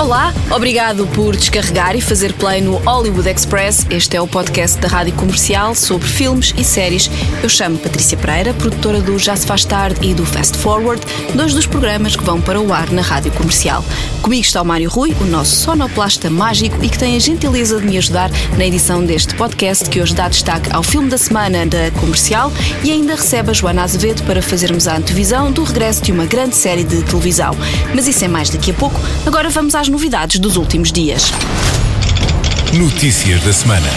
Olá, obrigado por descarregar e fazer play no Hollywood Express. Este é o podcast da Rádio Comercial sobre filmes e séries. Eu chamo Patrícia Pereira, produtora do Já se faz tarde e do Fast Forward, dois dos programas que vão para o ar na Rádio Comercial. Comigo está o Mário Rui, o nosso sonoplasta mágico e que tem a gentileza de me ajudar na edição deste podcast que hoje dá destaque ao filme da semana da Comercial e ainda recebe a Joana Azevedo para fazermos a antevisão do regresso de uma grande série de televisão. Mas isso é mais daqui a pouco. Agora vamos às novidades dos últimos dias. Notícias da semana.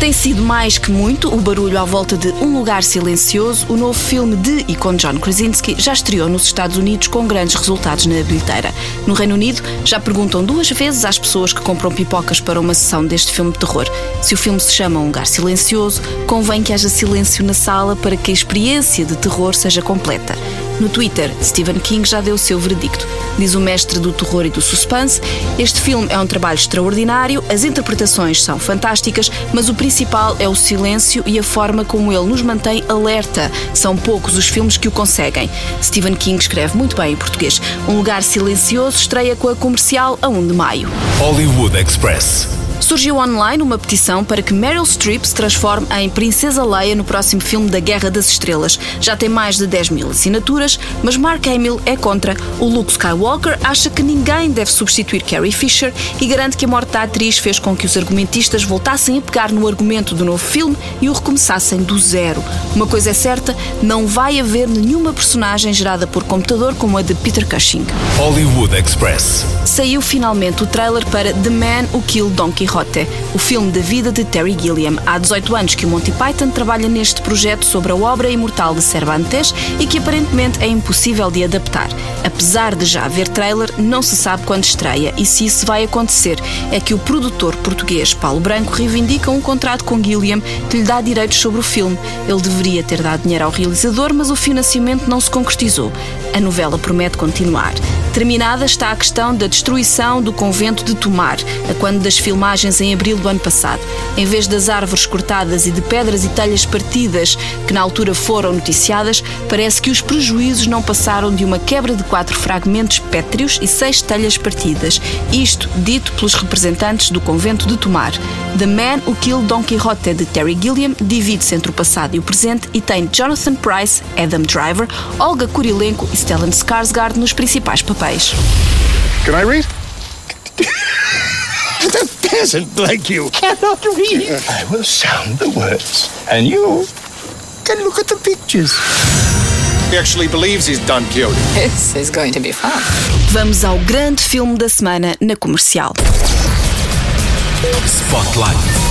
Tem sido mais que muito o barulho à volta de Um Lugar Silencioso, o novo filme de e com John Krasinski já estreou nos Estados Unidos com grandes resultados na bilheteira. No Reino Unido, já perguntam duas vezes às pessoas que compram pipocas para uma sessão deste filme de terror. Se o filme se chama Um Lugar Silencioso, convém que haja silêncio na sala para que a experiência de terror seja completa. No Twitter, Stephen King já deu o seu veredicto. Diz o mestre do terror e do suspense: Este filme é um trabalho extraordinário, as interpretações são fantásticas, mas o principal é o silêncio e a forma como ele nos mantém alerta. São poucos os filmes que o conseguem. Stephen King escreve muito bem em português. Um Lugar Silencioso estreia com a comercial a 1 de maio. Hollywood Express. Surgiu online uma petição para que Meryl Streep se transforme em Princesa Leia no próximo filme da Guerra das Estrelas. Já tem mais de 10 mil assinaturas, mas Mark Hamill é contra. O Luke Skywalker acha que ninguém deve substituir Carrie Fisher e garante que a morte da atriz fez com que os argumentistas voltassem a pegar no argumento do novo filme e o recomeçassem do zero. Uma coisa é certa, não vai haver nenhuma personagem gerada por computador como a de Peter Cushing. Hollywood Express. Saiu finalmente o trailer para The Man Who Killed Don O filme da vida de Terry Gilliam. Há 18 anos que o Monty Python trabalha neste projeto sobre a obra imortal de Cervantes e que aparentemente é impossível de adaptar. Apesar de já haver trailer, não se sabe quando estreia e se isso vai acontecer. É que o produtor português Paulo Branco reivindica um contrato com Gilliam que lhe dá direitos sobre o filme. Ele deveria ter dado dinheiro ao realizador, mas o financiamento não se concretizou. A novela promete continuar. Terminada está a questão da destruição do convento de Tomar, a quando das filmagens em abril do ano passado. Em vez das árvores cortadas e de pedras e telhas partidas que na altura foram noticiadas, parece que os prejuízos não passaram de uma quebra de quatro fragmentos pétreos e seis telhas partidas. Isto dito pelos representantes do convento de Tomar. The Man Who Killed Don Quixote de Terry Gilliam divide-se entre o passado e o presente e tem Jonathan Price, Adam Driver, Olga Kurilenko e Stellan Skarsgård nos principais papéis. Can I read? the peasant like you cannot read. I will sound the words, and you can look at the pictures. He actually believes he's done Quixote. This is going to be fun. Vamos ao grande filme da semana na comercial. Spotlight.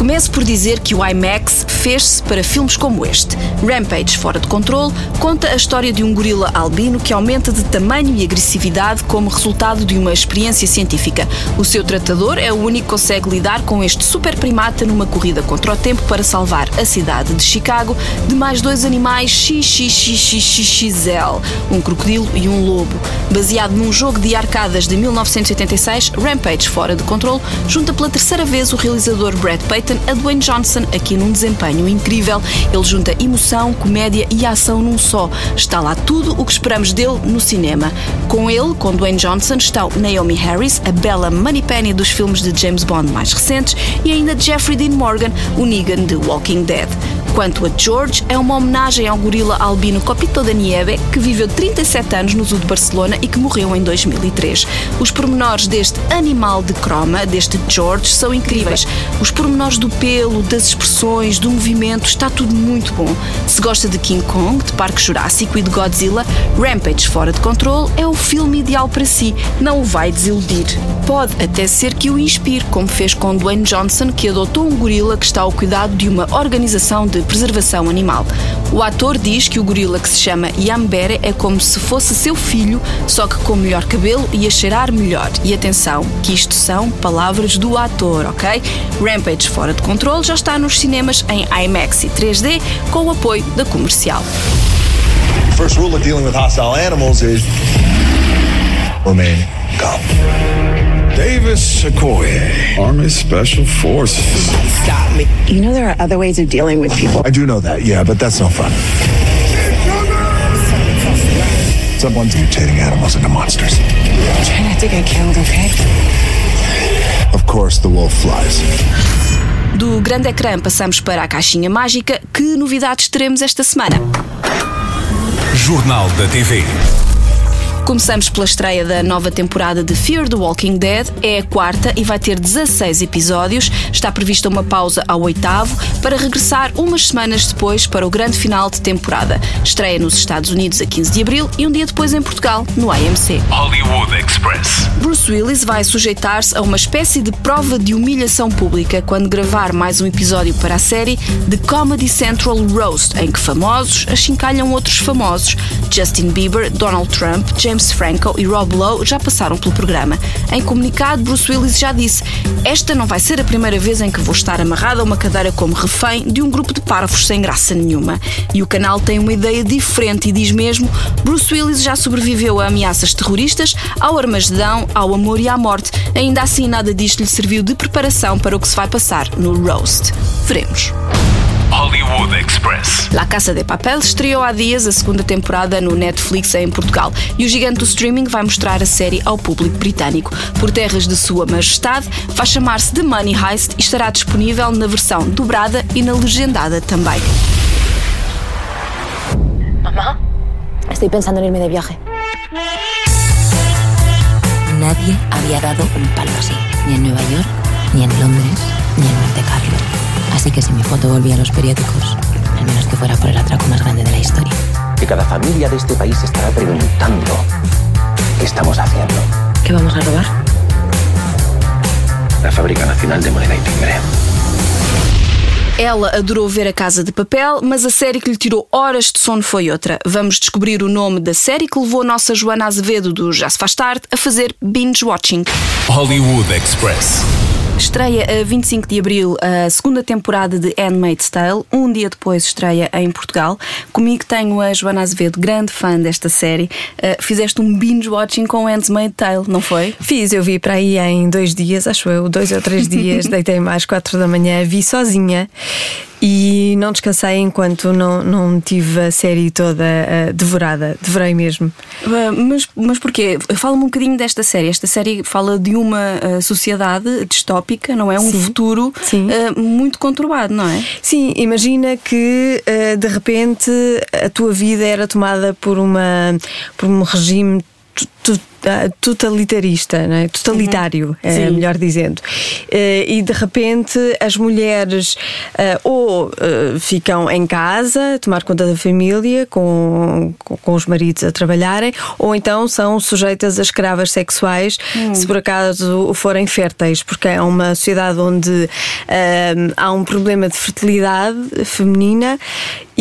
Começo por dizer que o IMAX fez-se para filmes como este. Rampage Fora de Controle conta a história de um gorila albino que aumenta de tamanho e agressividade como resultado de uma experiência científica. O seu tratador é o único que consegue lidar com este super primata numa corrida contra o tempo para salvar a cidade de Chicago de mais dois animais XXXXXL, um crocodilo e um lobo. Baseado num jogo de arcadas de 1986, Rampage Fora de Controle junta pela terceira vez o realizador Brad Payton a Dwayne Johnson aqui num desempenho incrível. Ele junta emoção, comédia e ação num só. Está lá tudo o que esperamos dele no cinema. Com ele, com Dwayne Johnson, estão Naomi Harris, a bela Moneypenny dos filmes de James Bond mais recentes, e ainda Jeffrey Dean Morgan, o Negan de Walking Dead. Quanto a George, é uma homenagem ao gorila albino Copito da Nieve, que viveu 37 anos no zoo de Barcelona e que morreu em 2003. Os pormenores deste animal de croma, deste George, são incríveis. Os pormenores do pelo, das expressões, do movimento, está tudo muito bom. Se gosta de King Kong, de Parque Jurássico e de Godzilla, Rampage Fora de Controle é o filme ideal para si. Não o vai desiludir. Pode até ser que o inspire, como fez com Dwayne Johnson, que adotou um gorila que está ao cuidado de uma organização de preservação animal. O ator diz que o gorila que se chama Yambere é como se fosse seu filho, só que com melhor cabelo e a cheirar melhor. E atenção, que isto são palavras do ator, ok? Rampage Fora de Controle já está nos cinemas em IMAX e 3D com o apoio da comercial. First rule of dealing with hostile animals is remain calm. Davis Okoye, Army Special Forces. Stop me. You know there are other ways of dealing with people. I do know that, yeah, but that's no fun. Someone's mutating animals into monsters. Try not to get killed, okay? Of course, the wolf flies. Do grande ecrã passamos para a caixinha mágica. Que novidades teremos esta semana? Jornal da TV. Começamos pela estreia da nova temporada de Fear the Walking Dead. É a quarta e vai ter 16 episódios. Está prevista uma pausa ao oitavo para regressar umas semanas depois para o grande final de temporada. Estreia nos Estados Unidos a 15 de abril e um dia depois em Portugal, no AMC. Hollywood Express. Bruce Willis vai sujeitar-se a uma espécie de prova de humilhação pública quando gravar mais um episódio para a série The Comedy Central Roast, em que famosos achincalham outros famosos. Justin Bieber, Donald Trump, James Franco e Rob Lowe já passaram pelo programa. Em comunicado, Bruce Willis já disse: Esta não vai ser a primeira vez em que vou estar amarrado a uma cadeira como refém de um grupo de parvos sem graça nenhuma. E o canal tem uma ideia diferente e diz mesmo: Bruce Willis já sobreviveu a ameaças terroristas, ao Armagedão, ao amor e à morte. Ainda assim, nada disto lhe serviu de preparação para o que se vai passar no Roast. Veremos. Hollywood Express. La Casa de Papel estreou há dias a segunda temporada no Netflix em Portugal e o gigante do streaming vai mostrar a série ao público britânico. Por terras de Sua Majestade, vai chamar-se The Money Heist e estará disponível na versão dobrada e na legendada também. Mamá, estoy pensando en irme de viaje. Nadie había dado un palo así, ni en Nueva York, ni en Londres, ni en Monte Carlo. Así que si mi foto volvía a los periódicos, al menos que fuera por el atraco más grande de la historia. que cada familia de este país estará preguntando qué estamos haciendo. ¿Qué vamos a robar? La Fábrica Nacional de Moneda y Timbre. Ela adorou ver a Casa de Papel, mas a série que lhe tirou horas de sono foi outra. Vamos descobrir o nome da série que levou a nossa Joana Azevedo do Já se faz tarde a fazer binge watching. Hollywood Express. Estreia a 25 de abril a segunda temporada de Handmaid's Tale. Um dia depois estreia em Portugal. Comigo tenho a Joana Azevedo, grande fã desta série. Uh, fizeste um binge watching com Handmaid's Tale, não foi? Fiz, eu vi para aí em dois dias, acho eu, dois ou três dias, deitei mais quatro da manhã, vi sozinha e não descansei enquanto não, não tive a série toda uh, devorada, devorei mesmo. Uh, mas, mas porquê? Fala-me um bocadinho desta série. Esta série fala de uma uh, sociedade distópica, não é? Um Sim. futuro Sim. muito conturbado, não é? Sim, imagina que de repente a tua vida era tomada por, uma, por um regime ah, totalitarista, não é? totalitário, é Sim. melhor dizendo. Eh, E de repente as mulheres ah, ou ah, ficam em casa tomar conta da família com, com, os maridos a trabalharem, ou então são sujeitas a escravas sexuais se por acaso forem férteis, porque é uma sociedade onde ah, há um problema de fertilidade feminina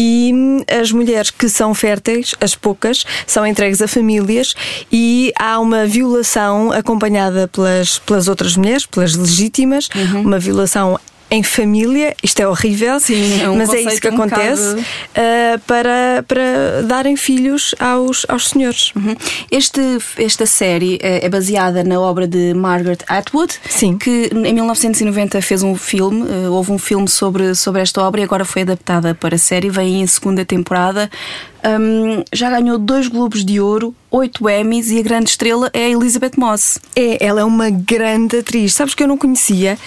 e hum, as mulheres que são férteis, as poucas, são entregues a famílias e há uma violação acompanhada pelas, pelas outras mulheres, pelas legítimas, uma violação em família, isto é horrível, Sim, é um mas é isso que acontece ah, para, para darem filhos aos, aos senhores. Uhum. Este, esta série eh, é baseada na obra de Margaret Atwood, Sim. que em 1990 fez um filme, eh, houve um filme sobre, sobre esta obra e agora foi adaptada para a série, vem em segunda temporada. Hum, já ganhou dois Globos de Ouro, oito Emmys e a grande estrela é a Elizabeth Moss. É, ela é uma grande atriz. Sabes que eu não conhecia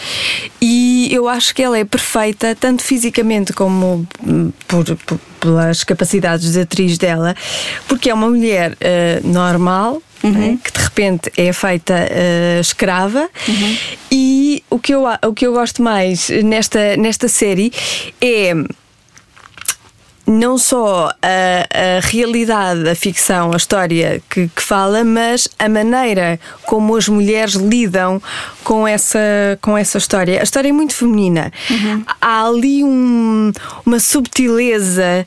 e eu acho que ela é perfeita, tanto fisicamente como hum, por, por- pelas capacidades de atriz dela, porque é uma mulher eh, normal. né, que de repente é feita eh, escrava e o que, eu, o que eu gosto mais nesta, nesta série é não só a, a realidade, a ficção, a história que, que fala, mas a maneira como as mulheres lidam com essa, com essa história. A história é muito feminina. Há ali um- uma subtileza,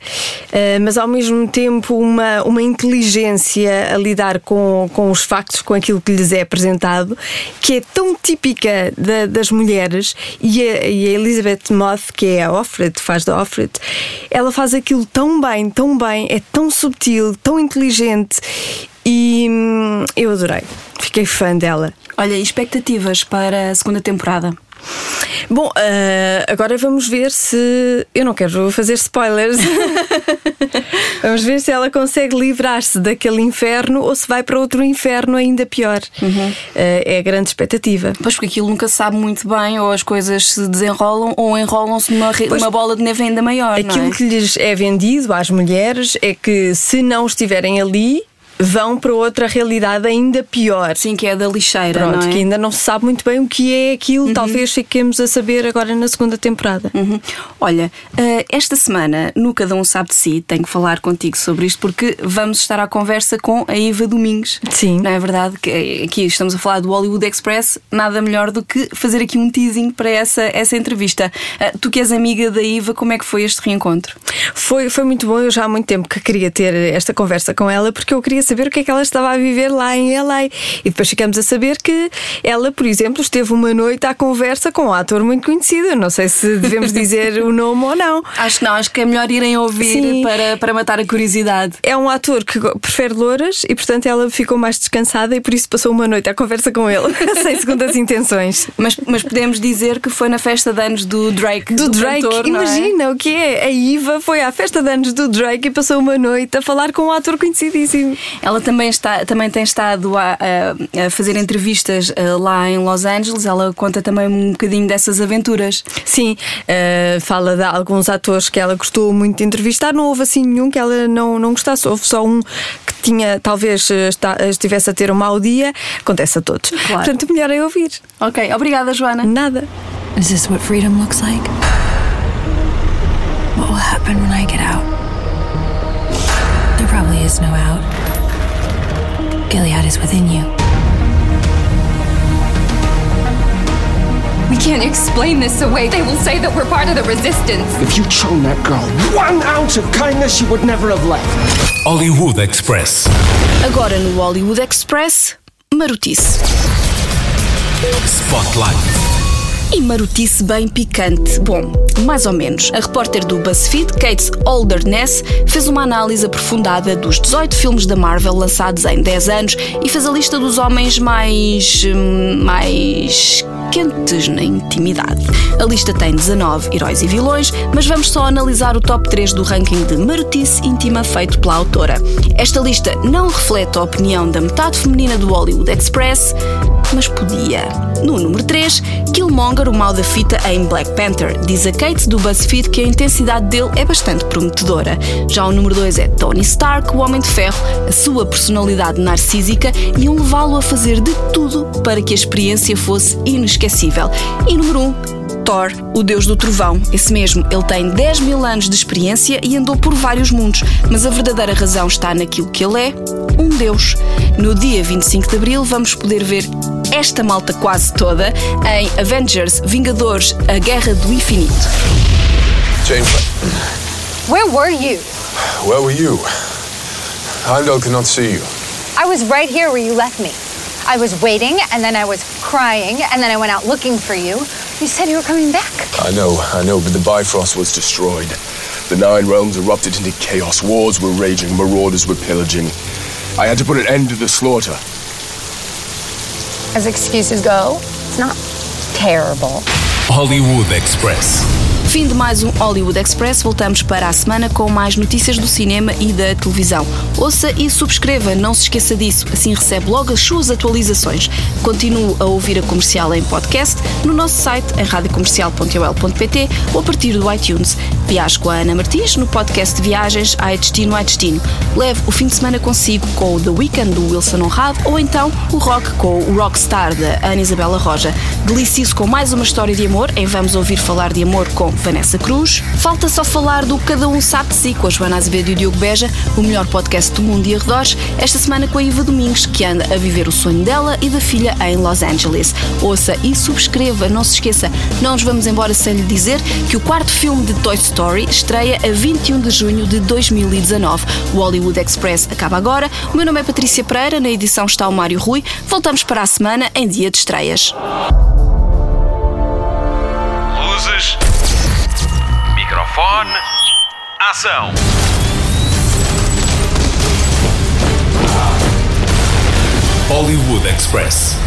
eh, mas ao mesmo tempo uma, uma inteligência a lidar com, com os factos, com aquilo que lhes é apresentado, que é tão típica da- das mulheres. E a, e a Elizabeth Moth, que é a Offred, faz da Offred, ela faz aquilo tão bem, tão bem, é tão subtil, tão inteligente. E hum, eu adorei. Fiquei fã dela. Olha, expectativas para a segunda temporada? Bom, uh, agora vamos ver se. Eu não quero fazer spoilers. vamos ver se ela consegue livrar-se daquele inferno ou se vai para outro inferno ainda pior. Uhum. Uh, é a grande expectativa. Pois, porque aquilo nunca sabe muito bem, ou as coisas se desenrolam ou enrolam-se numa, numa bola de neve ainda maior. Aquilo é? que lhes é vendido às mulheres é que se não estiverem ali vão para outra realidade ainda pior. Sim, que é da lixeira. Pronto, é? que ainda não se sabe muito bem o que é aquilo, uhum. talvez fiquemos a saber agora na segunda temporada. Uhum. Olha, uh, esta semana, no Cada Um Sabe de Si, tenho que falar contigo sobre isto porque vamos estar à conversa com a Iva Domingues. Sim. Não é verdade? Que eh, aqui estamos a falar do Hollywood Express, nada melhor do que fazer aqui um teasing para essa, essa entrevista. Uh, tu que és amiga da Iva, como é que foi este reencontro? Foi, foi muito bom, eu já há muito tempo que queria ter esta conversa com ela porque eu queria saber o que é que ela estava a viver lá em LA. E depois ficamos a saber que ela, por exemplo, esteve uma noite à conversa com um ator muito conhecido. Não sei se devemos dizer o nome ou não. Acho que não, acho que é melhor irem ouvir para, para matar a curiosidade. É um ator que prefere louras e, portanto, ela ficou mais descansada e por isso passou uma noite à conversa com ele, sem segundas intenções. Mas, mas podemos dizer que foi na festa de anos do Drake. Do, do Drake, cantor, imagina é? o que é. A Iva foi à festa de anos do Drake e passou uma noite a falar com um ator conhecidíssimo. Ela também está, também tem estado a, a, a fazer entrevistas uh, lá em Los Angeles. Ela conta também um bocadinho dessas aventuras. Sim, uh, fala de alguns atores que ela gostou muito de entrevistar. Não houve assim nenhum que ela não, não gostasse. Houve só um que tinha, talvez eh, está, estivesse a ter um mau dia. Acontece a todos. Claro. Portanto, melhor é ouvir. Ok, obrigada, Joana. Nada. Is this what freedom looks like? What will happen when I get out? There probably is no out. Gilead is within you. We can't explain this away. They will say that we're part of the resistance. If you'd shown that girl one ounce of kindness, she would never have left. Hollywood Express. Agora no Hollywood Express, marotice. Spotlight. E marotice bem picante. Bom, mais ou menos. A repórter do BuzzFeed, Kate Alderness, fez uma análise aprofundada dos 18 filmes da Marvel lançados em 10 anos e fez a lista dos homens mais. Hum, mais quentes na intimidade. A lista tem 19 heróis e vilões, mas vamos só analisar o top 3 do ranking de marotice íntima feito pela autora. Esta lista não reflete a opinião da metade feminina do Hollywood Express, mas podia. No número 3, Killmonger, o mal da fita em Black Panther. Diz a Kate do BuzzFeed que a intensidade dele é bastante prometedora. Já o número 2 é Tony Stark, o Homem de Ferro, a sua personalidade narcísica e um levá-lo a fazer de tudo para que a experiência fosse inesquecível. E número 1, um, Thor, o deus do trovão. Esse mesmo, ele tem 10 mil anos de experiência e andou por vários mundos, mas a verdadeira razão está naquilo que ele é: um deus. No dia 25 de abril vamos poder ver esta malta quase toda em Avengers Vingadores A Guerra do Infinito. James, Where were you? where were you? Heimdall could not see you. I was right here where you left me. I was waiting, and then I was crying, and then I went out looking for you. You said you were coming back. I know, I know, but the Bifrost was destroyed. The Nine Realms erupted into chaos. Wars were raging, marauders were pillaging. I had to put an end to the slaughter. As excuses go, it's not terrible. Hollywood Express. Fim de mais um Hollywood Express. Voltamos para a semana com mais notícias do cinema e da televisão. Ouça e subscreva, não se esqueça disso, assim recebe logo as suas atualizações. Continue a ouvir a comercial em podcast no nosso site em radiocomercial.ol.pt ou a partir do iTunes. Viaje com a Ana Martins no podcast de viagens Ai Destino, Ai Destino. Leve o fim de semana consigo com o The Weekend do Wilson Honrado ou então o rock com o Rockstar da Ana Isabela Roja. Delicie-se com mais uma história de amor em Vamos Ouvir Falar de Amor com Vanessa Cruz. Falta só falar do Cada Um Sabe de Si com a Joana Azevedo e o Diogo Beja, o melhor podcast do mundo e arredores, esta semana com a Iva Domingos, que anda a viver o sonho dela e da filha em Los Angeles. Ouça e subscreva, não se esqueça, não nos vamos embora sem lhe dizer que o quarto filme de Toy Story estreia a 21 de junho de 2019. O Hollywood Express acaba agora. O meu nome é Patrícia Pereira, na edição está o Mário Rui. Voltamos para a semana em dia de estreias. Luzes. Microfone. Ação. Hollywood Express.